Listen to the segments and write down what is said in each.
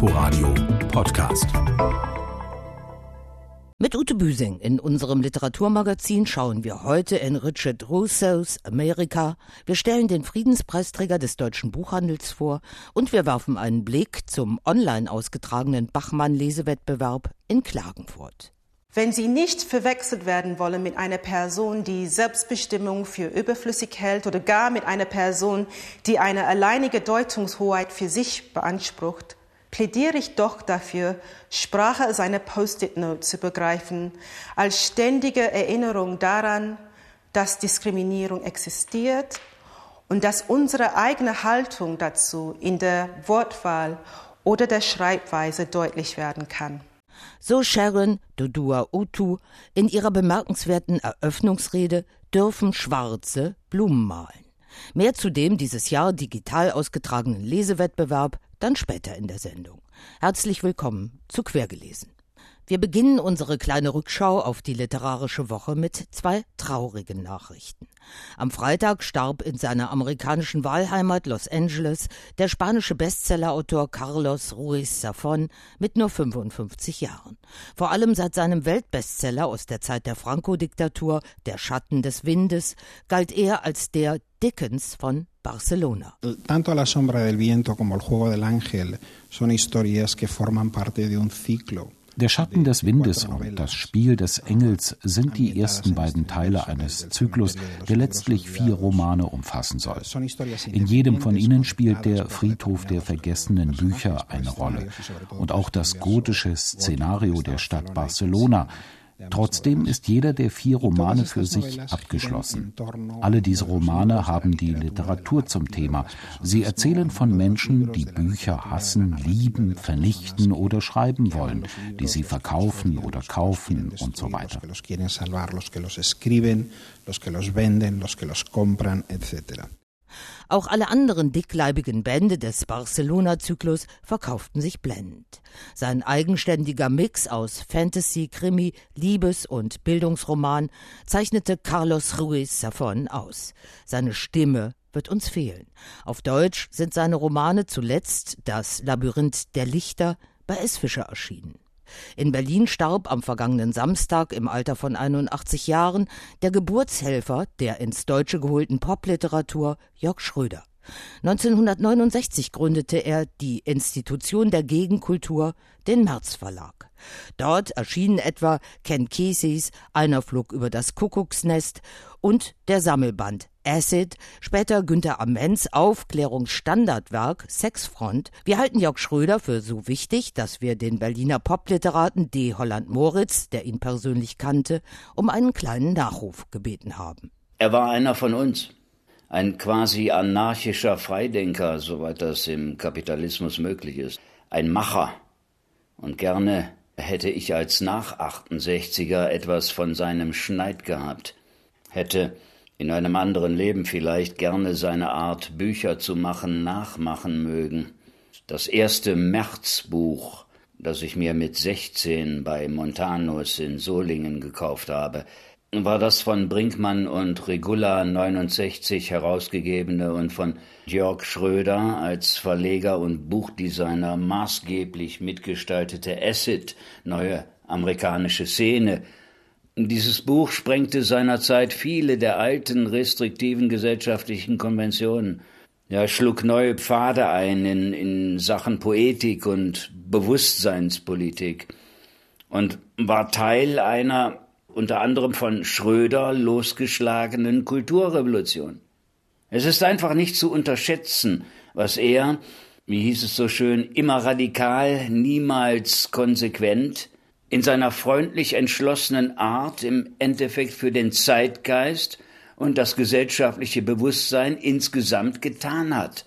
Inforadio Podcast. Mit Ute Büsing in unserem Literaturmagazin schauen wir heute in Richard Rousseaus Amerika. Wir stellen den Friedenspreisträger des deutschen Buchhandels vor und wir werfen einen Blick zum online ausgetragenen Bachmann-Lesewettbewerb in Klagenfurt. Wenn Sie nicht verwechselt werden wollen mit einer Person, die Selbstbestimmung für überflüssig hält oder gar mit einer Person, die eine alleinige Deutungshoheit für sich beansprucht, plädiere ich doch dafür, Sprache als eine Post-it-Note zu begreifen, als ständige Erinnerung daran, dass Diskriminierung existiert und dass unsere eigene Haltung dazu in der Wortwahl oder der Schreibweise deutlich werden kann. So Sharon Dodua Utu in ihrer bemerkenswerten Eröffnungsrede dürfen Schwarze Blumen malen. Mehr zu dem dieses Jahr digital ausgetragenen Lesewettbewerb dann später in der Sendung. Herzlich willkommen zu Quergelesen. Wir beginnen unsere kleine Rückschau auf die literarische Woche mit zwei traurigen Nachrichten. Am Freitag starb in seiner amerikanischen Wahlheimat Los Angeles der spanische Bestsellerautor Carlos Ruiz Zafón mit nur 55 Jahren. Vor allem seit seinem Weltbestseller aus der Zeit der Franco-Diktatur Der Schatten des Windes galt er als der Dickens von Barcelona. Tanto La sombra del viento como El juego del ángel son historias que forman parte de un ciclo. Der Schatten des Windes und das Spiel des Engels sind die ersten beiden Teile eines Zyklus, der letztlich vier Romane umfassen soll. In jedem von ihnen spielt der Friedhof der vergessenen Bücher eine Rolle und auch das gotische Szenario der Stadt Barcelona, Trotzdem ist jeder der vier Romane für sich abgeschlossen. Alle diese Romane haben die Literatur zum Thema. Sie erzählen von Menschen, die Bücher hassen, lieben, vernichten oder schreiben wollen, die sie verkaufen oder kaufen und so weiter. Auch alle anderen dickleibigen Bände des Barcelona-Zyklus verkauften sich blendend. Sein eigenständiger Mix aus Fantasy, Krimi, Liebes- und Bildungsroman zeichnete Carlos Ruiz Zafón aus. Seine Stimme wird uns fehlen. Auf Deutsch sind seine Romane zuletzt Das Labyrinth der Lichter bei S. Fischer erschienen. In Berlin starb am vergangenen Samstag im Alter von 81 Jahren der Geburtshelfer der ins Deutsche geholten Popliteratur Jörg Schröder. 1969 gründete er die Institution der Gegenkultur, den März Verlag. Dort erschienen etwa Ken Keseys Einer flog über das Kuckucksnest und der Sammelband Acid, später Günter Amens Aufklärungsstandardwerk Sexfront. Wir halten Jörg Schröder für so wichtig, dass wir den Berliner Popliteraten D. Holland Moritz, der ihn persönlich kannte, um einen kleinen Nachruf gebeten haben. Er war einer von uns. Ein quasi anarchischer Freidenker, soweit das im Kapitalismus möglich ist. Ein Macher. Und gerne hätte ich als Nach-68er etwas von seinem Schneid gehabt. Hätte in einem anderen Leben vielleicht gerne seine Art, Bücher zu machen, nachmachen mögen. Das erste Märzbuch, das ich mir mit 16 bei Montanus in Solingen gekauft habe, war das von Brinkmann und Regula 69 herausgegebene und von Jörg Schröder als Verleger und Buchdesigner maßgeblich mitgestaltete Acid, neue amerikanische Szene, dieses Buch sprengte seinerzeit viele der alten restriktiven gesellschaftlichen Konventionen. Er schlug neue Pfade ein in, in Sachen Poetik und Bewusstseinspolitik und war Teil einer unter anderem von Schröder losgeschlagenen Kulturrevolution. Es ist einfach nicht zu unterschätzen, was er, wie hieß es so schön, immer radikal, niemals konsequent, in seiner freundlich entschlossenen Art im Endeffekt für den Zeitgeist und das gesellschaftliche Bewusstsein insgesamt getan hat.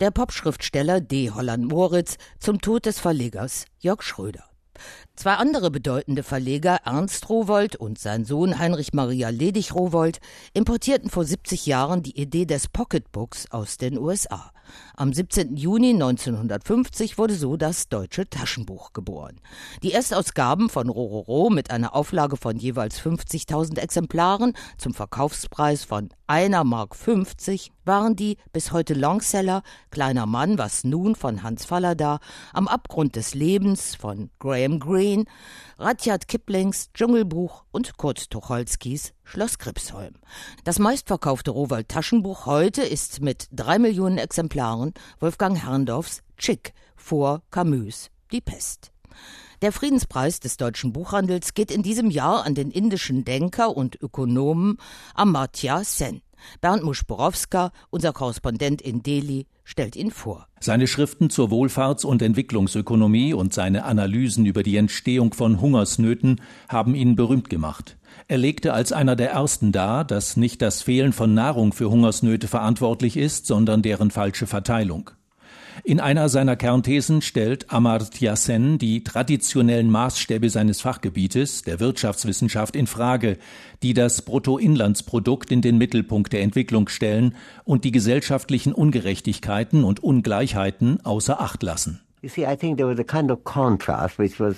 Der Popschriftsteller D. Holland Moritz zum Tod des Verlegers Jörg Schröder. Zwei andere bedeutende Verleger, Ernst Rowold und sein Sohn Heinrich Maria Ledig Rowold, importierten vor 70 Jahren die Idee des Pocketbooks aus den USA. Am 17. Juni 1950 wurde so das deutsche Taschenbuch geboren. Die Erstausgaben von Rororo mit einer Auflage von jeweils 50.000 Exemplaren zum Verkaufspreis von einer Mark 50 waren die bis heute Longseller Kleiner Mann, was nun von Hans Fallada, Am Abgrund des Lebens von Graham Greene, Rudyard Kiplings Dschungelbuch und Kurt Tucholskys Schloss Gripsholm. Das meistverkaufte Rowold Taschenbuch heute ist mit drei Millionen Exemplaren Wolfgang Herrndorfs Chick vor Camus Die Pest. Der Friedenspreis des deutschen Buchhandels geht in diesem Jahr an den indischen Denker und Ökonomen Amartya Sen. Bernd Muschborowska, unser Korrespondent in Delhi, stellt ihn vor. Seine Schriften zur Wohlfahrts- und Entwicklungsökonomie und seine Analysen über die Entstehung von Hungersnöten haben ihn berühmt gemacht. Er legte als einer der ersten dar, dass nicht das Fehlen von Nahrung für Hungersnöte verantwortlich ist, sondern deren falsche Verteilung. In einer seiner Kernthesen stellt Amartya Sen die traditionellen Maßstäbe seines Fachgebietes, der Wirtschaftswissenschaft, in Frage, die das Bruttoinlandsprodukt in den Mittelpunkt der Entwicklung stellen und die gesellschaftlichen Ungerechtigkeiten und Ungleichheiten außer Acht lassen. You see, I think there was a kind of contrast which was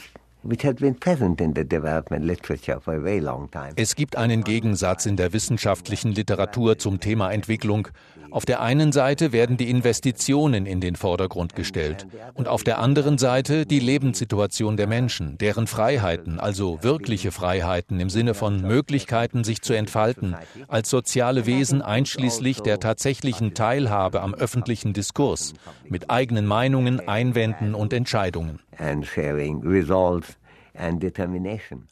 es gibt einen Gegensatz in der wissenschaftlichen Literatur zum Thema Entwicklung. Auf der einen Seite werden die Investitionen in den Vordergrund gestellt und auf der anderen Seite die Lebenssituation der Menschen, deren Freiheiten, also wirkliche Freiheiten im Sinne von Möglichkeiten, sich zu entfalten, als soziale Wesen einschließlich der tatsächlichen Teilhabe am öffentlichen Diskurs, mit eigenen Meinungen, Einwänden und Entscheidungen.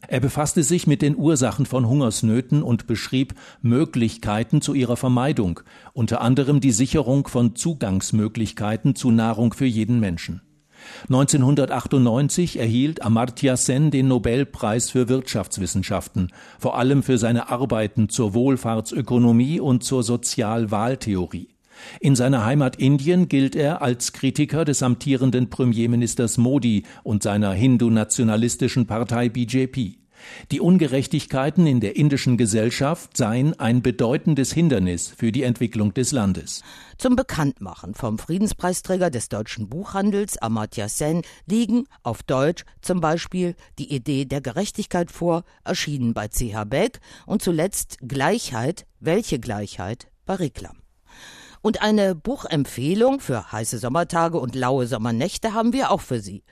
Er befasste sich mit den Ursachen von Hungersnöten und beschrieb Möglichkeiten zu ihrer Vermeidung, unter anderem die Sicherung von Zugangsmöglichkeiten zu Nahrung für jeden Menschen. 1998 erhielt Amartya Sen den Nobelpreis für Wirtschaftswissenschaften, vor allem für seine Arbeiten zur Wohlfahrtsökonomie und zur Sozialwahltheorie. In seiner Heimat Indien gilt er als Kritiker des amtierenden Premierministers Modi und seiner hindu-nationalistischen Partei BJP. Die Ungerechtigkeiten in der indischen Gesellschaft seien ein bedeutendes Hindernis für die Entwicklung des Landes. Zum Bekanntmachen vom Friedenspreisträger des deutschen Buchhandels Amartya Sen liegen auf Deutsch zum Beispiel die Idee der Gerechtigkeit vor, erschienen bei CH Beck und zuletzt Gleichheit, welche Gleichheit bei Reklam. Und eine Buchempfehlung für heiße Sommertage und laue Sommernächte haben wir auch für Sie.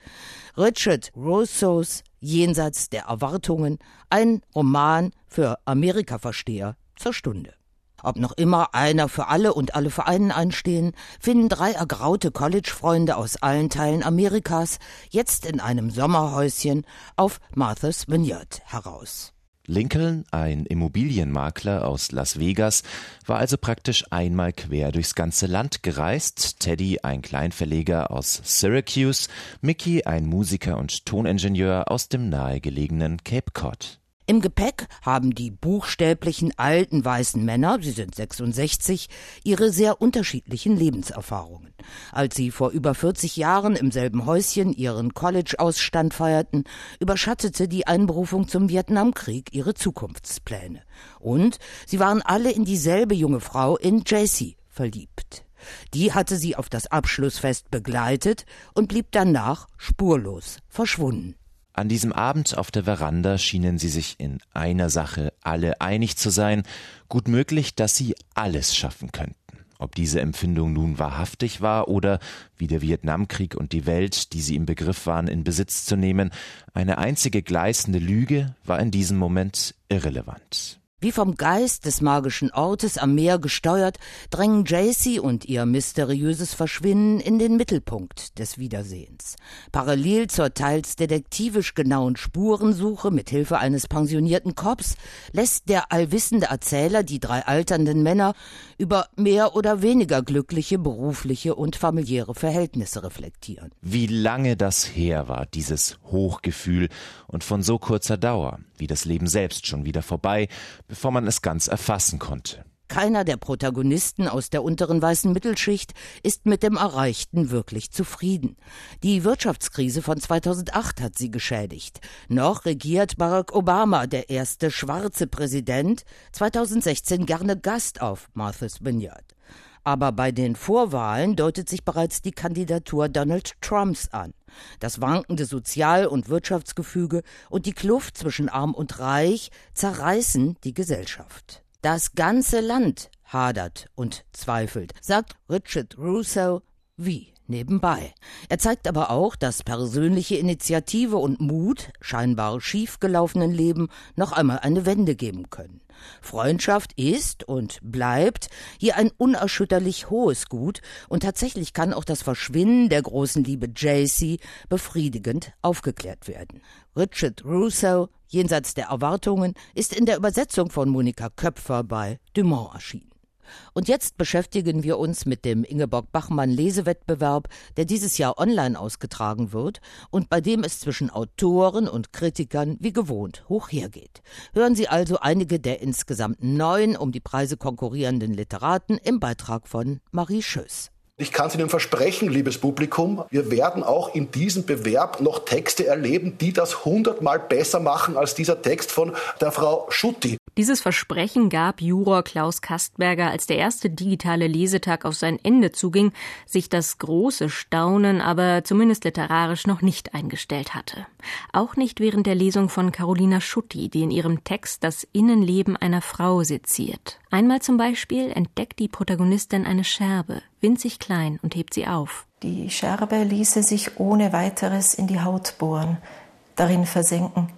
Richard Rousseaus Jenseits der Erwartungen, ein Roman für Amerika-Versteher zur Stunde. Ob noch immer einer für alle und alle für einen einstehen, finden drei ergraute College-Freunde aus allen Teilen Amerikas jetzt in einem Sommerhäuschen auf Martha's Vineyard heraus. Lincoln, ein Immobilienmakler aus Las Vegas, war also praktisch einmal quer durchs ganze Land gereist, Teddy ein Kleinverleger aus Syracuse, Mickey ein Musiker und Toningenieur aus dem nahegelegenen Cape Cod. Im Gepäck haben die buchstäblichen alten weißen Männer, sie sind 66, ihre sehr unterschiedlichen Lebenserfahrungen. Als sie vor über 40 Jahren im selben Häuschen ihren College-Ausstand feierten, überschattete die Einberufung zum Vietnamkrieg ihre Zukunftspläne. Und sie waren alle in dieselbe junge Frau in Jessie verliebt. Die hatte sie auf das Abschlussfest begleitet und blieb danach spurlos verschwunden. An diesem Abend auf der Veranda schienen sie sich in einer Sache alle einig zu sein, gut möglich, dass sie alles schaffen könnten. Ob diese Empfindung nun wahrhaftig war oder, wie der Vietnamkrieg und die Welt, die sie im Begriff waren, in Besitz zu nehmen, eine einzige gleißende Lüge, war in diesem Moment irrelevant. Wie vom Geist des magischen Ortes am Meer gesteuert, drängen Jaycee und ihr mysteriöses Verschwinden in den Mittelpunkt des Wiedersehens. Parallel zur teils detektivisch genauen Spurensuche mit Hilfe eines pensionierten Cops lässt der allwissende Erzähler die drei alternden Männer über mehr oder weniger glückliche berufliche und familiäre Verhältnisse reflektieren. Wie lange das her war, dieses Hochgefühl und von so kurzer Dauer, wie das Leben selbst schon wieder vorbei, bevor man es ganz erfassen konnte. Keiner der Protagonisten aus der unteren weißen Mittelschicht ist mit dem Erreichten wirklich zufrieden. Die Wirtschaftskrise von 2008 hat sie geschädigt. Noch regiert Barack Obama, der erste schwarze Präsident, 2016 gerne Gast auf Martha's Vineyard. Aber bei den Vorwahlen deutet sich bereits die Kandidatur Donald Trumps an. Das wankende Sozial- und Wirtschaftsgefüge und die Kluft zwischen arm und reich zerreißen die Gesellschaft. Das ganze Land hadert und zweifelt, sagt Richard Russo wie nebenbei. Er zeigt aber auch, dass persönliche Initiative und Mut scheinbar schiefgelaufenen Leben noch einmal eine Wende geben können. Freundschaft ist und bleibt hier ein unerschütterlich hohes Gut und tatsächlich kann auch das Verschwinden der großen Liebe JC befriedigend aufgeklärt werden. Richard Russo, jenseits der Erwartungen, ist in der Übersetzung von Monika Köpfer bei Dumont erschienen. Und jetzt beschäftigen wir uns mit dem Ingeborg Bachmann Lesewettbewerb, der dieses Jahr online ausgetragen wird und bei dem es zwischen Autoren und Kritikern wie gewohnt hoch hergeht. Hören Sie also einige der insgesamt neun um die Preise konkurrierenden Literaten im Beitrag von Marie Schöss. Ich kann es Ihnen versprechen, liebes Publikum, wir werden auch in diesem Bewerb noch Texte erleben, die das hundertmal besser machen als dieser Text von der Frau Schutti. Dieses Versprechen gab Juror Klaus Kastberger, als der erste digitale Lesetag auf sein Ende zuging, sich das große Staunen aber zumindest literarisch noch nicht eingestellt hatte. Auch nicht während der Lesung von Carolina Schutti, die in ihrem Text das Innenleben einer Frau seziert. Einmal zum Beispiel entdeckt die Protagonistin eine Scherbe, winzig klein, und hebt sie auf. Die Scherbe ließe sich ohne weiteres in die Haut bohren, darin versenken.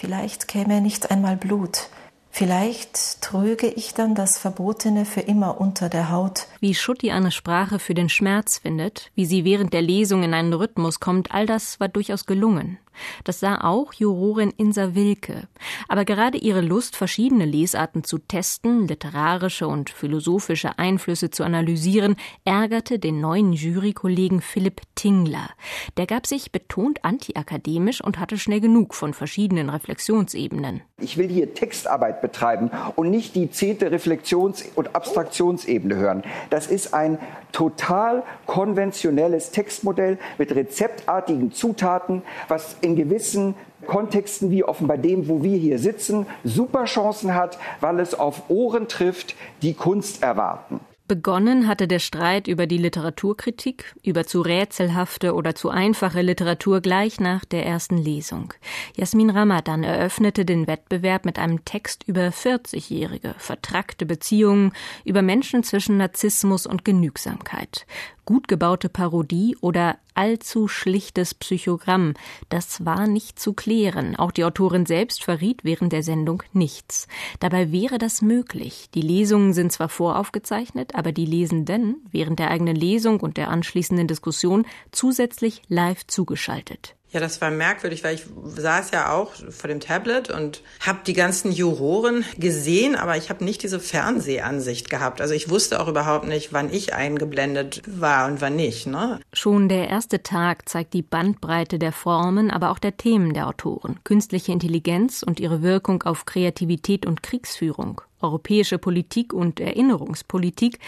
Vielleicht käme nicht einmal Blut. Vielleicht trüge ich dann das Verbotene für immer unter der Haut. Wie Schutti eine Sprache für den Schmerz findet, wie sie während der Lesung in einen Rhythmus kommt, all das war durchaus gelungen. Das sah auch Jurorin Insa Wilke. Aber gerade ihre Lust, verschiedene Lesarten zu testen, literarische und philosophische Einflüsse zu analysieren, ärgerte den neuen Jurykollegen Philipp Tingler. Der gab sich betont antiakademisch und hatte schnell genug von verschiedenen Reflexionsebenen. Ich will hier Textarbeit betreiben und nicht die zehnte Reflexions- und Abstraktionsebene hören. Das ist ein total konventionelles Textmodell mit rezeptartigen Zutaten, was in gewissen Kontexten wie offenbar dem, wo wir hier sitzen, super Chancen hat, weil es auf Ohren trifft, die Kunst erwarten. Begonnen hatte der Streit über die Literaturkritik, über zu rätselhafte oder zu einfache Literatur gleich nach der ersten Lesung. Jasmin Ramadan eröffnete den Wettbewerb mit einem Text über 40-Jährige, vertrackte Beziehungen, über Menschen zwischen Narzissmus und Genügsamkeit gut gebaute Parodie oder allzu schlichtes Psychogramm. Das war nicht zu klären. Auch die Autorin selbst verriet während der Sendung nichts. Dabei wäre das möglich. Die Lesungen sind zwar voraufgezeichnet, aber die Lesenden während der eigenen Lesung und der anschließenden Diskussion zusätzlich live zugeschaltet. Ja, das war merkwürdig, weil ich saß ja auch vor dem Tablet und habe die ganzen Juroren gesehen, aber ich habe nicht diese Fernsehansicht gehabt. Also ich wusste auch überhaupt nicht, wann ich eingeblendet war und wann nicht. Ne? Schon der erste Tag zeigt die Bandbreite der Formen, aber auch der Themen der Autoren. Künstliche Intelligenz und ihre Wirkung auf Kreativität und Kriegsführung europäische Politik und Erinnerungspolitik,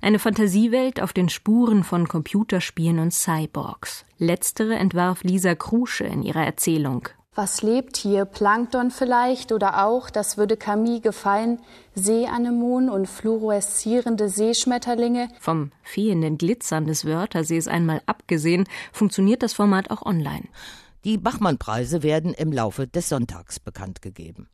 eine Fantasiewelt auf den Spuren von Computerspielen und Cyborgs. Letztere entwarf Lisa Krusche in ihrer Erzählung. Was lebt hier? Plankton vielleicht oder auch, das würde Camille gefallen, Seeanemonen und fluoreszierende Seeschmetterlinge. Vom fehlenden Glitzern des Wörtersees einmal abgesehen, funktioniert das Format auch online. Die Bachmann-Preise werden im Laufe des Sonntags bekannt gegeben.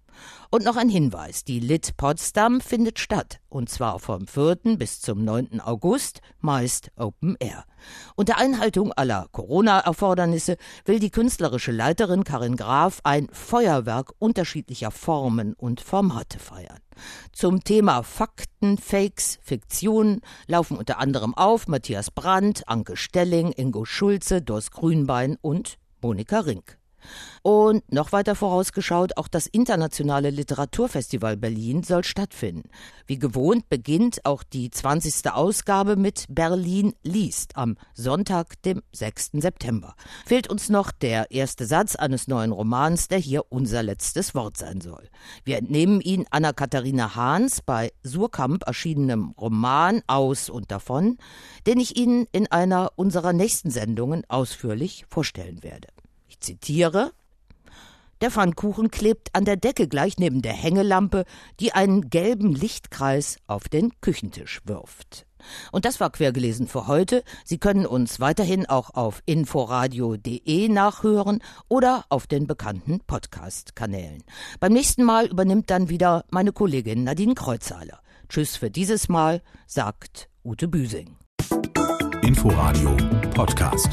Und noch ein Hinweis, die Lit Potsdam findet statt, und zwar vom 4. bis zum 9. August, meist Open Air. Unter Einhaltung aller Corona-Erfordernisse will die künstlerische Leiterin Karin Graf ein Feuerwerk unterschiedlicher Formen und Formate feiern. Zum Thema Fakten, Fakes, Fiktionen laufen unter anderem auf Matthias Brandt, Anke Stelling, Ingo Schulze, Dors Grünbein und Monika Rink. Und noch weiter vorausgeschaut, auch das Internationale Literaturfestival Berlin soll stattfinden. Wie gewohnt beginnt auch die 20. Ausgabe mit Berlin liest am Sonntag, dem 6. September. Fehlt uns noch der erste Satz eines neuen Romans, der hier unser letztes Wort sein soll. Wir entnehmen ihn Anna-Katharina Hahns bei Surkamp erschienenem Roman Aus und davon, den ich Ihnen in einer unserer nächsten Sendungen ausführlich vorstellen werde. Ich zitiere der Pfannkuchen klebt an der Decke gleich neben der Hängelampe, die einen gelben Lichtkreis auf den Küchentisch wirft. Und das war quergelesen für heute. Sie können uns weiterhin auch auf inforadio.de nachhören oder auf den bekannten Podcast-Kanälen. Beim nächsten Mal übernimmt dann wieder meine Kollegin Nadine Kreuzhaler. Tschüss für dieses Mal, sagt Ute Büsing. Inforadio Podcast.